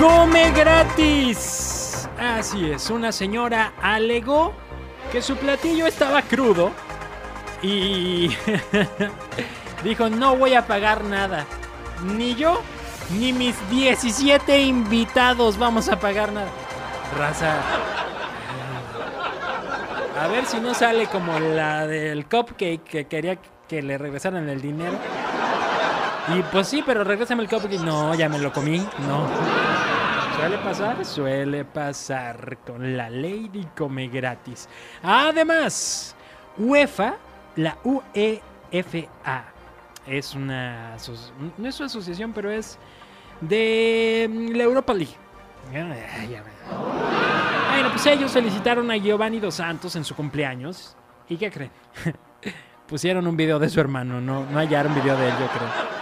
come gratis. Así es, una señora alegó que su platillo estaba crudo y dijo, no voy a pagar nada. Ni yo, ni mis 17 invitados vamos a pagar nada. Raza. A ver si no sale como la del cupcake que quería que le regresaran el dinero. Y pues sí, pero regrésame el cupcake. No, ya me lo comí. No. Suele pasar, suele pasar con la Lady Come Gratis. Además, UEFA, la UEFA, es una. No es su asociación, pero es de mm, la Europa League. Bueno, pues ellos felicitaron a Giovanni Dos Santos en su cumpleaños. ¿Y qué creen? Pusieron un video de su hermano, no, no hallaron video de él, yo creo.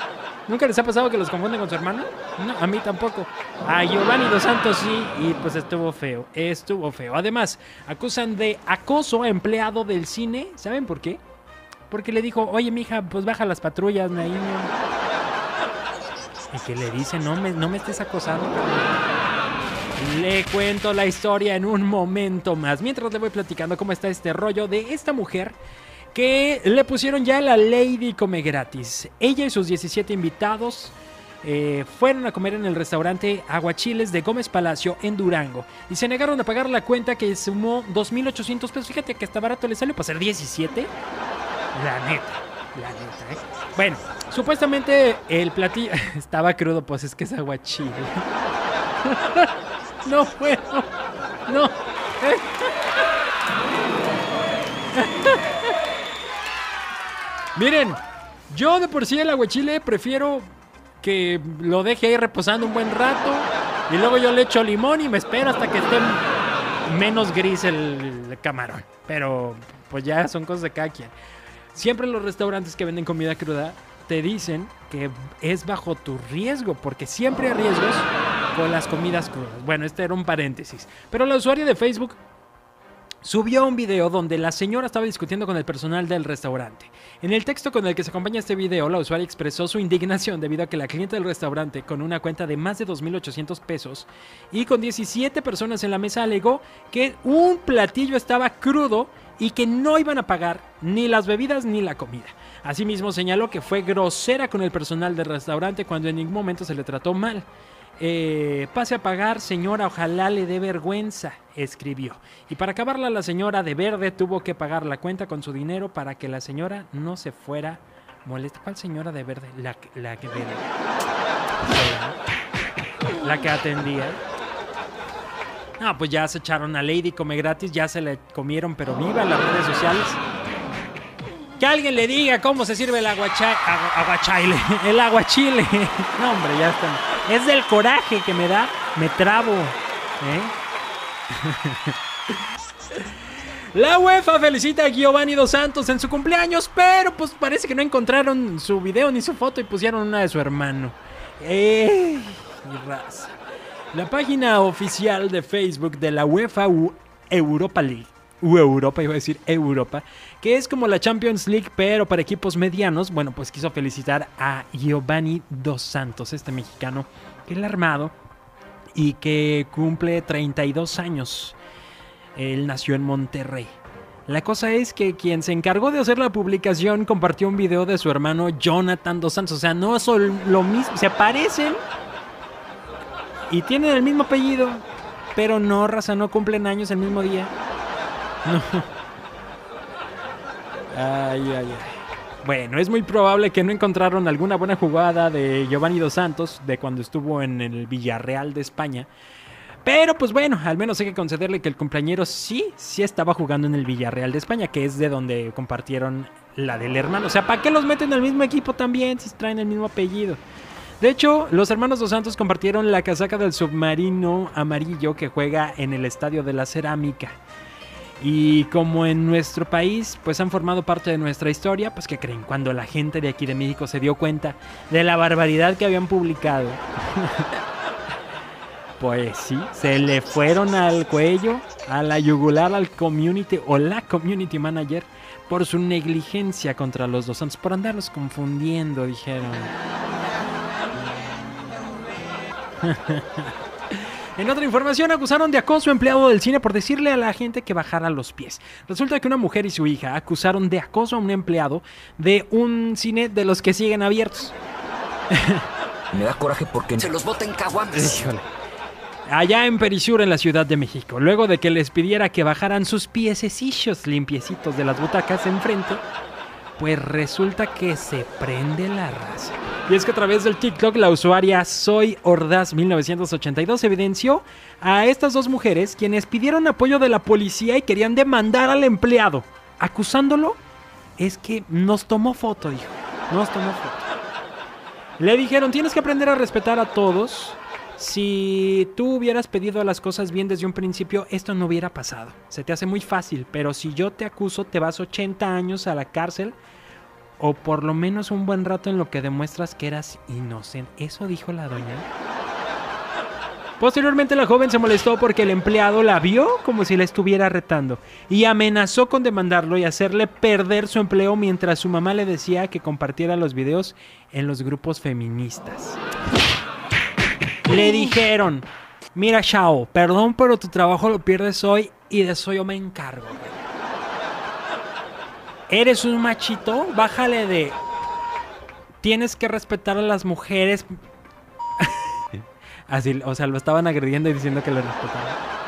¿Nunca les ha pasado que los confunden con su hermano? No, a mí tampoco. A Giovanni Dos Santos sí, y pues estuvo feo, estuvo feo. Además, acusan de acoso a empleado del cine. ¿Saben por qué? Porque le dijo, oye, mija, pues baja las patrullas, Naín. Y que le dice, no me, no me estés acosando. Le cuento la historia en un momento más. Mientras le voy platicando cómo está este rollo de esta mujer que le pusieron ya la Lady Come Gratis. Ella y sus 17 invitados eh, fueron a comer en el restaurante Aguachiles de Gómez Palacio en Durango y se negaron a pagar la cuenta que sumó 2.800 pesos. Fíjate que hasta barato le sale para ser 17. La neta, la neta, ¿eh? Bueno, supuestamente el platillo estaba crudo, pues es que es aguachile. No puedo. No. Miren, yo de por sí el aguachile prefiero que lo deje ahí reposando un buen rato y luego yo le echo limón y me espero hasta que esté menos gris el camarón. Pero pues ya son cosas de cada quien. Siempre los restaurantes que venden comida cruda te dicen que es bajo tu riesgo, porque siempre hay riesgos con las comidas crudas. Bueno, este era un paréntesis. Pero la usuaria de Facebook subió un video donde la señora estaba discutiendo con el personal del restaurante. En el texto con el que se acompaña este video, la usuaria expresó su indignación debido a que la clienta del restaurante, con una cuenta de más de 2.800 pesos y con 17 personas en la mesa, alegó que un platillo estaba crudo y que no iban a pagar ni las bebidas ni la comida. Asimismo, señaló que fue grosera con el personal del restaurante cuando en ningún momento se le trató mal. Eh, pase a pagar, señora, ojalá le dé vergüenza, escribió. Y para acabarla, la señora de verde tuvo que pagar la cuenta con su dinero para que la señora no se fuera molesta. ¿Cuál señora de verde? La, que- la que. La que atendía. No, pues ya se echaron a Lady Come Gratis, ya se le comieron, pero viva las redes sociales. Que alguien le diga cómo se sirve el aguachile. El aguachile. No, hombre, ya está. Es del coraje que me da. Me trabo. ¿eh? La UEFA felicita a Giovanni Dos Santos en su cumpleaños, pero pues parece que no encontraron su video ni su foto y pusieron una de su hermano. Raza! La página oficial de Facebook de la UEFA Europa League, U Europa, iba a decir Europa, que es como la Champions League, pero para equipos medianos, bueno, pues quiso felicitar a Giovanni Dos Santos, este mexicano, que el armado y que cumple 32 años. Él nació en Monterrey. La cosa es que quien se encargó de hacer la publicación compartió un video de su hermano Jonathan Dos Santos. O sea, no son lo mismo, se parecen y tienen el mismo apellido, pero no, raza, no cumplen años el mismo día. Ay, ay, ay. Bueno, es muy probable que no encontraron alguna buena jugada de Giovanni Dos Santos de cuando estuvo en el Villarreal de España. Pero pues bueno, al menos hay que concederle que el cumpleañero sí, sí estaba jugando en el Villarreal de España, que es de donde compartieron la del hermano. O sea, ¿para qué los meten al mismo equipo también si traen el mismo apellido? De hecho, los hermanos Dos Santos compartieron la casaca del submarino amarillo que juega en el Estadio de la Cerámica. Y como en nuestro país, pues han formado parte de nuestra historia, pues que creen, cuando la gente de aquí de México se dio cuenta de la barbaridad que habían publicado. Pues sí, se le fueron al cuello, a la yugular al community o la community manager por su negligencia contra los dos santos, por andarlos confundiendo, dijeron. En otra información, acusaron de acoso a empleado del cine por decirle a la gente que bajara los pies. Resulta que una mujer y su hija acusaron de acoso a un empleado de un cine de los que siguen abiertos. Me da coraje porque Se los boten caguamas. Híjole. Allá en Perisur, en la Ciudad de México, luego de que les pidiera que bajaran sus piececillos limpiecitos de las butacas enfrente, pues resulta que se prende la raza. Y es que a través del TikTok la usuaria Soy Ordaz 1982 evidenció a estas dos mujeres quienes pidieron apoyo de la policía y querían demandar al empleado, acusándolo es que nos tomó foto, dijo. Nos tomó foto. Le dijeron, tienes que aprender a respetar a todos. Si tú hubieras pedido las cosas bien desde un principio, esto no hubiera pasado. Se te hace muy fácil, pero si yo te acuso, te vas 80 años a la cárcel o por lo menos un buen rato en lo que demuestras que eras inocente. Eso dijo la doña. Posteriormente la joven se molestó porque el empleado la vio como si la estuviera retando y amenazó con demandarlo y hacerle perder su empleo mientras su mamá le decía que compartiera los videos en los grupos feministas. Le dijeron, mira Shao, perdón pero tu trabajo lo pierdes hoy y de eso yo me encargo. Eres un machito, bájale de... Tienes que respetar a las mujeres. Así, o sea, lo estaban agrediendo y diciendo que lo respetaban.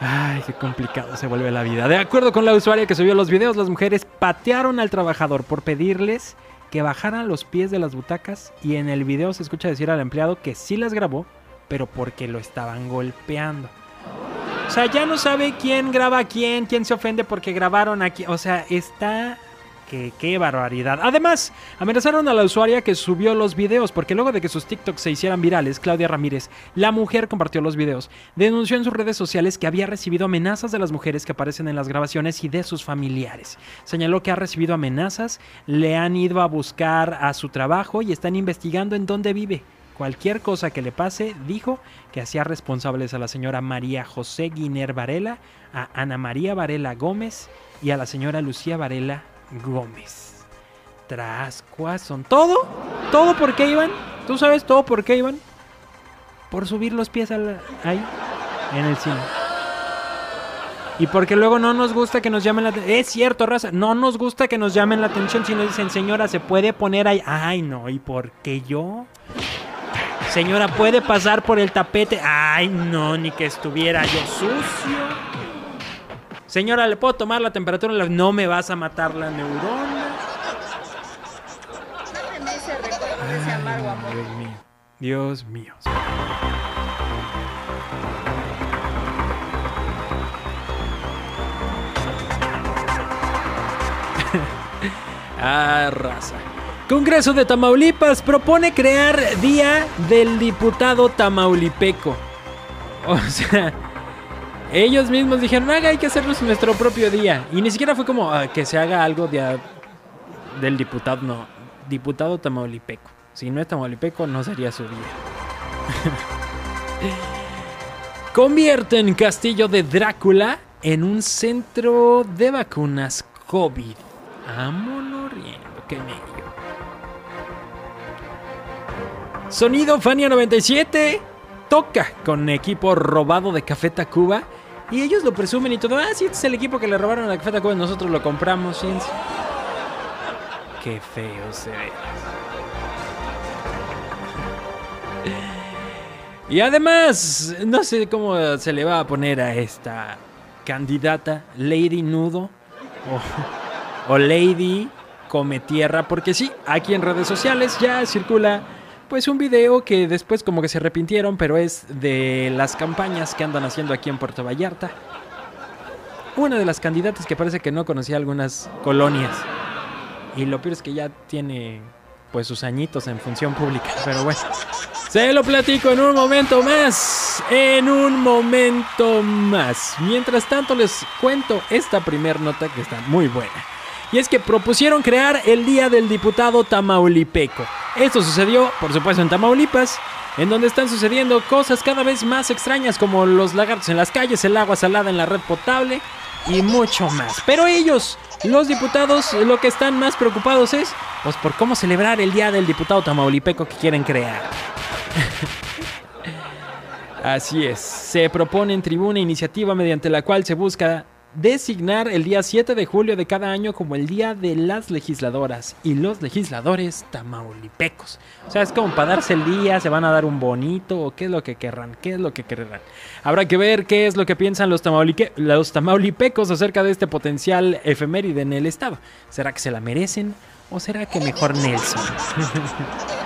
Ay, qué complicado se vuelve la vida. De acuerdo con la usuaria que subió los videos, las mujeres patearon al trabajador por pedirles que bajaran los pies de las butacas y en el video se escucha decir al empleado que sí las grabó, pero porque lo estaban golpeando. O sea, ya no sabe quién graba a quién, quién se ofende porque grabaron aquí. O sea, está... Que, qué barbaridad. Además, amenazaron a la usuaria que subió los videos, porque luego de que sus TikToks se hicieran virales, Claudia Ramírez, la mujer compartió los videos, denunció en sus redes sociales que había recibido amenazas de las mujeres que aparecen en las grabaciones y de sus familiares. Señaló que ha recibido amenazas, le han ido a buscar a su trabajo y están investigando en dónde vive. Cualquier cosa que le pase, dijo que hacía responsables a la señora María José Guiner Varela, a Ana María Varela Gómez y a la señora Lucía Varela Gómez. Trascuas son todo, todo por qué iban. ¿Tú sabes todo por qué iban? Por subir los pies al- ahí, en el cine. Y porque luego no nos gusta que nos llamen la atención. Es cierto, raza. No nos gusta que nos llamen la atención si nos dicen, señora, se puede poner ahí. Ay, no, ¿y por qué yo? Señora, ¿puede pasar por el tapete? Ay, no, ni que estuviera yo sucio. Señora, ¿le puedo tomar la temperatura? No me vas a matar la neurona. Dame ese recuerdo de ese amargo amor. Dios mío. Dios mío. ah, raza. Congreso de Tamaulipas propone crear Día del Diputado Tamaulipeco. O sea, ellos mismos dijeron, haga, hay que hacernos nuestro propio día. Y ni siquiera fue como ah, que se haga algo de, del diputado, no. Diputado Tamaulipeco. Si no es Tamaulipeco, no sería su día. Convierten Castillo de Drácula en un centro de vacunas COVID. Vámonos riendo, qué medio. Sonido Fania 97 toca con equipo robado de Café Tacuba. Y ellos lo presumen y todo. Ah, sí, este es el equipo que le robaron a Café Tacuba. Nosotros lo compramos. Qué feo se ve. Y además, no sé cómo se le va a poner a esta candidata, Lady Nudo o, o Lady Come Tierra, porque sí, aquí en redes sociales ya circula pues un video que después como que se arrepintieron, pero es de las campañas que andan haciendo aquí en Puerto Vallarta. Una de las candidatas que parece que no conocía algunas colonias. Y lo peor es que ya tiene pues sus añitos en función pública, pero bueno. Se lo platico en un momento más. En un momento más. Mientras tanto les cuento esta primer nota que está muy buena. Y es que propusieron crear el Día del Diputado Tamaulipeco. Esto sucedió, por supuesto, en Tamaulipas, en donde están sucediendo cosas cada vez más extrañas como los lagartos en las calles, el agua salada en la red potable y mucho más. Pero ellos, los diputados, lo que están más preocupados es pues por cómo celebrar el Día del Diputado Tamaulipeco que quieren crear. Así es, se propone en tribuna iniciativa mediante la cual se busca designar el día 7 de julio de cada año como el día de las legisladoras y los legisladores tamaulipecos. O sea, es como para darse el día, se van a dar un bonito o qué es lo que querrán, qué es lo que querrán. Habrá que ver qué es lo que piensan los, los tamaulipecos acerca de este potencial efeméride en el estado. ¿Será que se la merecen o será que mejor Nelson?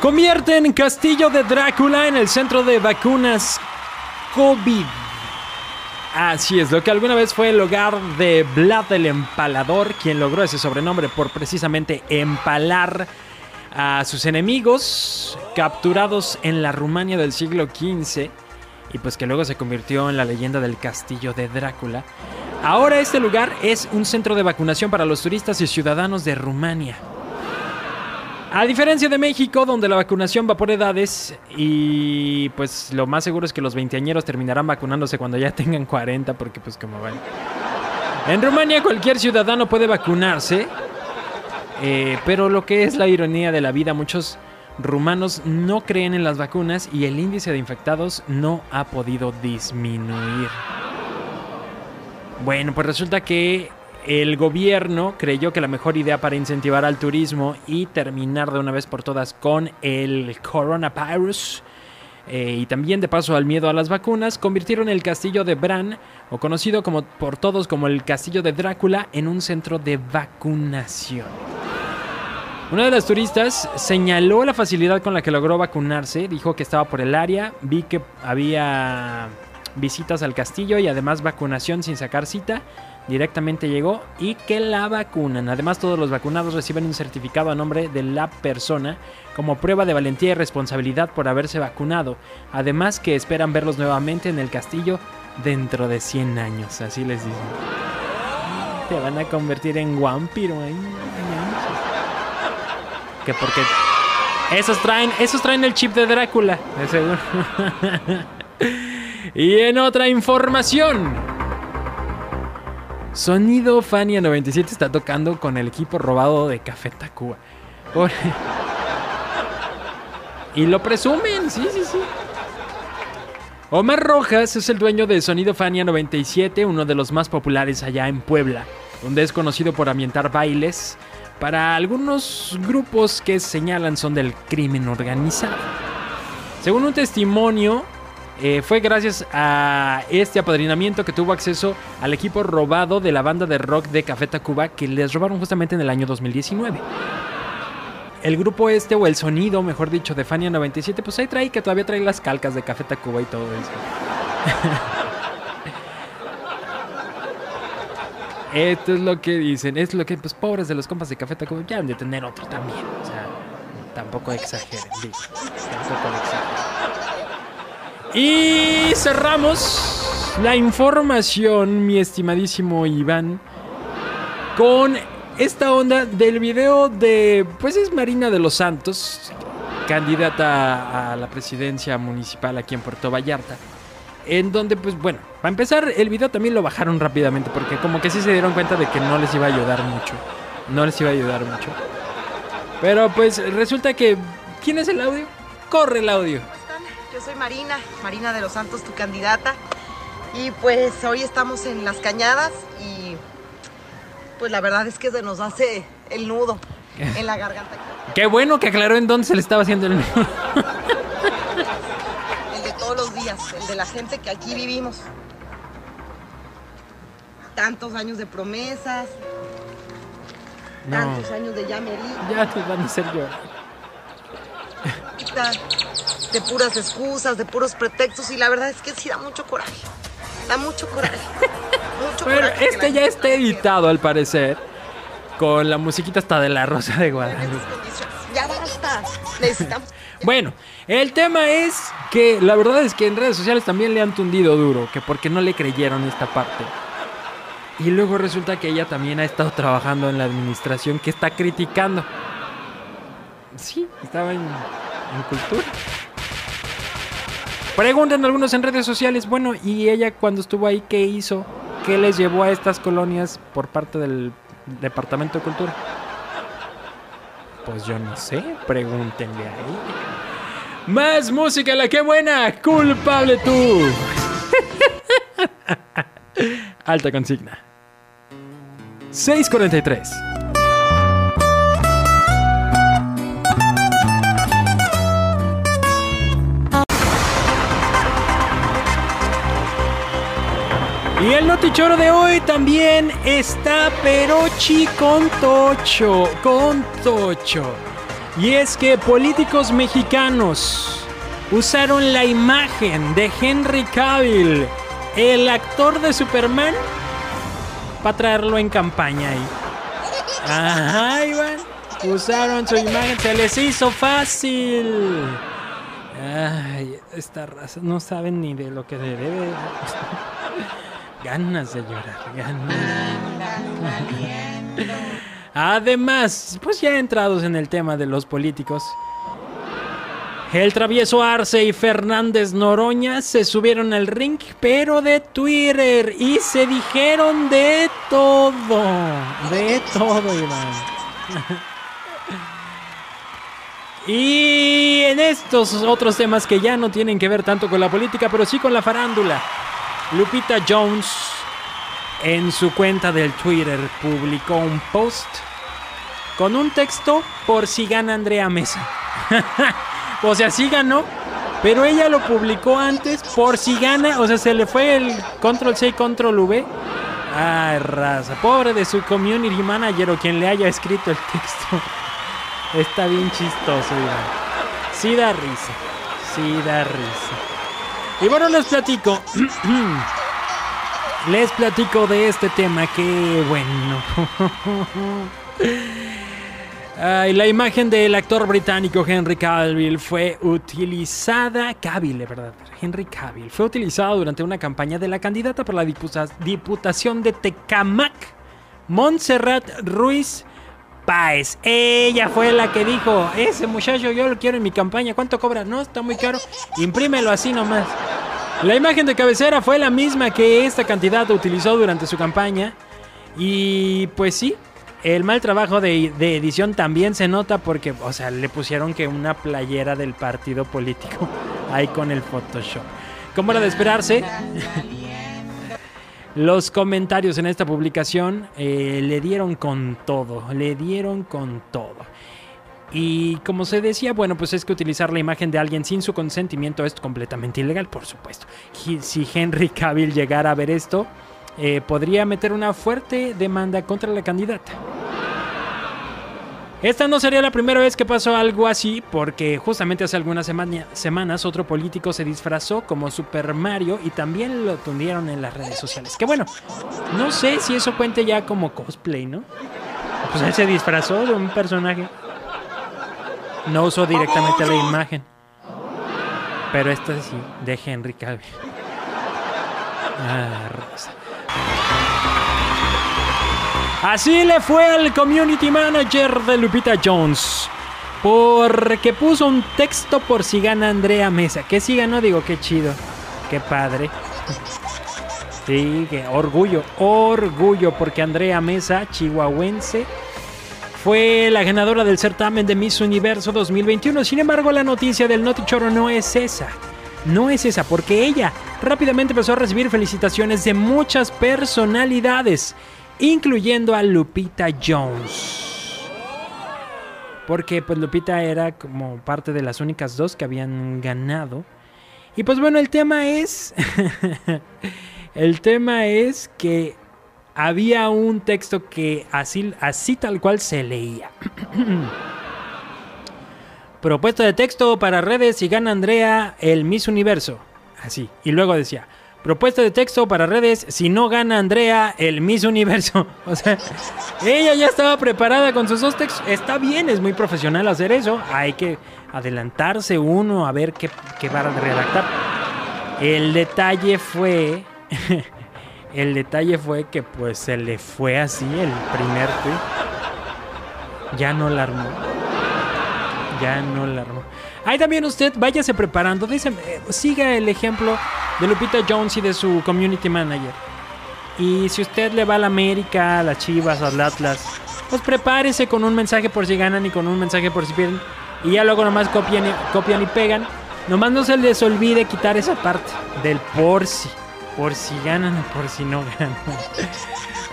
Convierten Castillo de Drácula en el centro de vacunas COVID. Así es, lo que alguna vez fue el hogar de Vlad el Empalador, quien logró ese sobrenombre por precisamente empalar a sus enemigos capturados en la Rumania del siglo XV y pues que luego se convirtió en la leyenda del castillo de Drácula. Ahora este lugar es un centro de vacunación para los turistas y ciudadanos de Rumania. A diferencia de México, donde la vacunación va por edades y pues lo más seguro es que los veinteañeros terminarán vacunándose cuando ya tengan 40 porque pues como van. En Rumania cualquier ciudadano puede vacunarse, eh, pero lo que es la ironía de la vida, muchos rumanos no creen en las vacunas y el índice de infectados no ha podido disminuir. Bueno, pues resulta que el gobierno creyó que la mejor idea para incentivar al turismo y terminar de una vez por todas con el coronavirus eh, y también de paso al miedo a las vacunas, convirtieron el castillo de Bran, o conocido como, por todos como el castillo de Drácula, en un centro de vacunación. Una de las turistas señaló la facilidad con la que logró vacunarse, dijo que estaba por el área, vi que había visitas al castillo y además vacunación sin sacar cita, directamente llegó y que la vacunan. Además todos los vacunados reciben un certificado a nombre de la persona como prueba de valentía y responsabilidad por haberse vacunado. Además que esperan verlos nuevamente en el castillo dentro de 100 años, así les dicen. Te van a convertir en vampiro. Que porque esos traen, esos traen el chip de Drácula, de seguro. y en otra información. Sonido Fania 97 está tocando con el equipo robado de Café Tacuba. Y lo presumen, sí, sí, sí. Omar Rojas es el dueño de Sonido Fania 97, uno de los más populares allá en Puebla, donde es conocido por ambientar bailes para algunos grupos que señalan son del crimen organizado. Según un testimonio, eh, fue gracias a este apadrinamiento que tuvo acceso al equipo robado de la banda de rock de Café Tacuba que les robaron justamente en el año 2019. El grupo este, o el sonido, mejor dicho, de Fania 97, pues ahí trae que todavía trae las calcas de Café Tacuba y todo eso. Esto es lo que dicen, es lo que, pues pobres de los compas de Café Tacuba, ya han de tener otro también. O sea, tampoco exageren, digo, tampoco exageren. Y cerramos la información, mi estimadísimo Iván, con esta onda del video de, pues es Marina de los Santos, candidata a la presidencia municipal aquí en Puerto Vallarta. En donde, pues bueno, para empezar, el video también lo bajaron rápidamente porque como que sí se dieron cuenta de que no les iba a ayudar mucho. No les iba a ayudar mucho. Pero pues resulta que... ¿Quién es el audio? Corre el audio. Yo soy Marina, Marina de los Santos, tu candidata. Y pues hoy estamos en las cañadas y pues la verdad es que se nos hace el nudo en la garganta. Qué bueno que aclaró en dónde se le estaba haciendo el... El de todos los días, el de la gente que aquí vivimos. Tantos años de promesas, No, tantos años de ya merita, ya te van a hacer llorar. De puras excusas, de puros pretextos y la verdad es que sí da mucho coraje. Da mucho coraje. Mucho Pero coraje. que la este ya está editado al parecer. Con la musiquita hasta de la Rosa de Guadalupe. Ya basta. Necesitamos. Bueno, el tema es que la verdad es que en redes sociales también le han tundido duro, que porque no le creyeron esta parte. Y luego resulta que ella también ha estado trabajando en la administración que está criticando. Sí, estaba en, en cultura. Preguntan algunos en redes sociales, bueno, ¿y ella cuando estuvo ahí qué hizo? ¿Qué les llevó a estas colonias por parte del Departamento de Cultura. Pues yo no sé, pregúntenle ahí. Más música, la que buena, culpable tú. Alta consigna. 643. Y el notichoro de hoy también está Perochi con Tocho, con Tocho. Y es que políticos mexicanos usaron la imagen de Henry Cavill, el actor de Superman, para traerlo en campaña ahí. Ajá, Iván. Usaron su imagen, se les hizo fácil. Ay, esta raza no saben ni de lo que se debe. Ganas de llorar, ganas. Además, pues ya entrados en el tema de los políticos, el travieso Arce y Fernández Noroña se subieron al ring, pero de Twitter, y se dijeron de todo, de todo, Iván. Y en estos otros temas que ya no tienen que ver tanto con la política, pero sí con la farándula. Lupita Jones en su cuenta del Twitter publicó un post con un texto por si gana Andrea Mesa. o sea, sí ganó, pero ella lo publicó antes por si gana, o sea, se le fue el control C control V. Ay, raza, pobre de su community manager o quien le haya escrito el texto. Está bien chistoso, Iván. Sí da risa. Sí da risa. Y bueno, les platico. les platico de este tema que, bueno. Ay, la imagen del actor británico Henry Cavill fue utilizada. Cavill, ¿verdad? Henry Cavill. Fue utilizado durante una campaña de la candidata por la diputa- Diputación de Tecamac, Montserrat Ruiz Ella fue la que dijo: Ese muchacho yo lo quiero en mi campaña. ¿Cuánto cobra? No, está muy caro. Imprímelo así nomás. La imagen de cabecera fue la misma que esta candidata utilizó durante su campaña. Y pues sí, el mal trabajo de, de edición también se nota porque, o sea, le pusieron que una playera del partido político ahí con el Photoshop. Como era de esperarse, los comentarios en esta publicación eh, le dieron con todo, le dieron con todo. Y como se decía, bueno, pues es que utilizar la imagen de alguien sin su consentimiento es completamente ilegal, por supuesto. Si Henry Cavill llegara a ver esto, eh, podría meter una fuerte demanda contra la candidata. Esta no sería la primera vez que pasó algo así, porque justamente hace algunas semana- semanas otro político se disfrazó como Super Mario y también lo tundieron en las redes sociales. Que bueno, no sé si eso cuente ya como cosplay, ¿no? Pues él se disfrazó de un personaje. No usó directamente la imagen. Pero esta sí, de Henry Cavill. Ah, Rosa. Así le fue al community manager de Lupita Jones. Porque puso un texto por si gana Andrea Mesa. Que si ganó, digo, qué chido. Qué padre. Sí, orgullo, orgullo, porque Andrea Mesa, chihuahuense, fue la ganadora del certamen de Miss Universo 2021. Sin embargo, la noticia del Notichoro no es esa. No es esa, porque ella rápidamente empezó a recibir felicitaciones de muchas personalidades, incluyendo a Lupita Jones. Porque pues Lupita era como parte de las únicas dos que habían ganado. Y pues bueno, el tema es... el tema es que había un texto que así, así tal cual se leía. Propuesta de texto para redes y gana Andrea el Miss Universo. Así. Y luego decía, propuesta de texto para redes si no gana Andrea el Miss Universo. O sea, ella ya estaba preparada con sus dos textos. Está bien, es muy profesional hacer eso. Hay que adelantarse uno a ver qué, qué va a redactar. El detalle fue... el detalle fue que pues se le fue así el primer tweet. Ya no la armó. Ya no la armó. Ahí también usted váyase preparando. Dice, eh, siga el ejemplo de Lupita Jones y de su community manager. Y si usted le va a la América, a las Chivas, al Atlas, pues prepárese con un mensaje por si ganan y con un mensaje por si pierden. Y ya luego nomás copian copian y pegan. Nomás no se les olvide quitar esa parte del por si. Por si ganan o por si no ganan.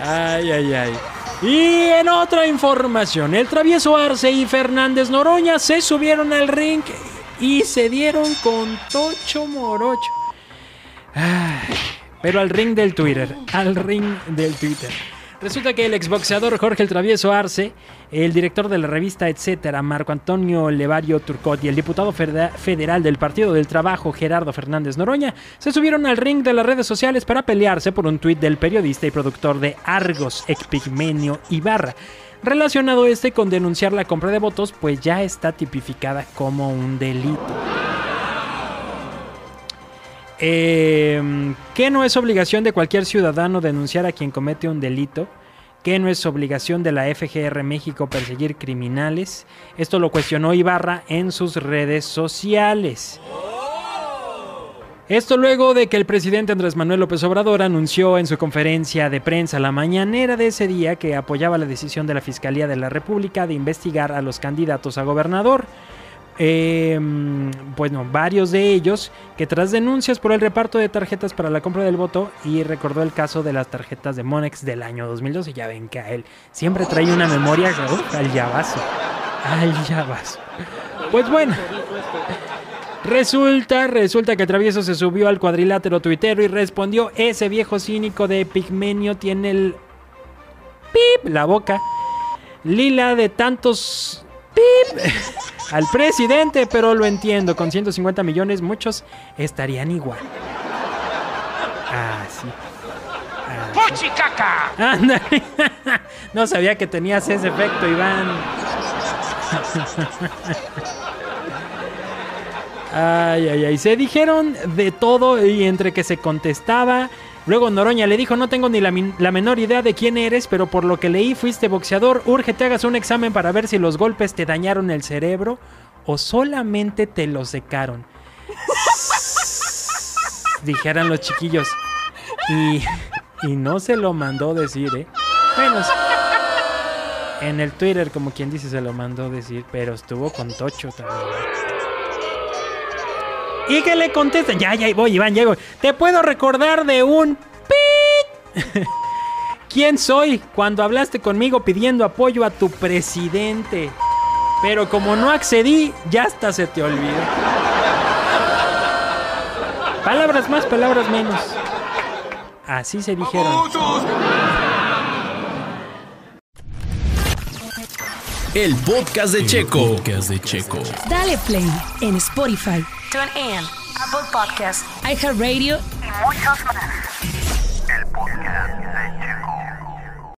Ay, ay, ay. Y en otra información, el travieso Arce y Fernández Noroña se subieron al ring y se dieron con Tocho Morocho. Pero al ring del Twitter, al ring del Twitter. Resulta que el exboxeador Jorge el Travieso Arce, el director de la revista Etcétera, Marco Antonio Levario Turcot y el diputado federal del Partido del Trabajo, Gerardo Fernández Noroña, se subieron al ring de las redes sociales para pelearse por un tuit del periodista y productor de Argos, Epigmenio Ibarra. Relacionado este con denunciar la compra de votos, pues ya está tipificada como un delito. Eh, que no es obligación de cualquier ciudadano denunciar a quien comete un delito. Que no es obligación de la FGR México perseguir criminales. Esto lo cuestionó Ibarra en sus redes sociales. Esto luego de que el presidente Andrés Manuel López Obrador anunció en su conferencia de prensa la mañanera de ese día que apoyaba la decisión de la Fiscalía de la República de investigar a los candidatos a gobernador. Eh, bueno, varios de ellos que tras denuncias por el reparto de tarjetas para la compra del voto y recordó el caso de las tarjetas de Monex del año 2012, ya ven que a él siempre trae una memoria uf, al llavazo, al llavazo. Pues bueno, resulta, resulta que Travieso se subió al cuadrilátero tuitero y respondió, ese viejo cínico de Pigmenio tiene el pip, la boca lila de tantos pip al presidente, pero lo entiendo, con 150 millones muchos estarían igual. Ah, sí. Ah. Ándale. No sabía que tenías ese efecto, Iván. Ay, ay, ay. Se dijeron de todo y entre que se contestaba. Luego Noroña le dijo, no tengo ni la, menor idea de quién eres, pero por lo que leí fuiste boxeador, urge te hagas un examen para ver si los golpes te dañaron el cerebro o solamente te lo secaron. Dijeran los chiquillos. Y, y no se lo mandó decir, ¿eh? Bueno, sí. en el Twitter, como quien dice, se lo mandó decir, pero estuvo con Tocho también. Y que le contesta, ya, ya voy, Iván, voy. Te puedo recordar de un pit. ¿Quién soy cuando hablaste conmigo pidiendo apoyo a tu presidente? Pero como no accedí, ya hasta se te olvidó. Palabras más, palabras menos. Así se dijeron. El podcast de Checo. Podcast de Checo. Dale play en Spotify, TuneIn, Apple Podcast iHeartRadio y muchos más.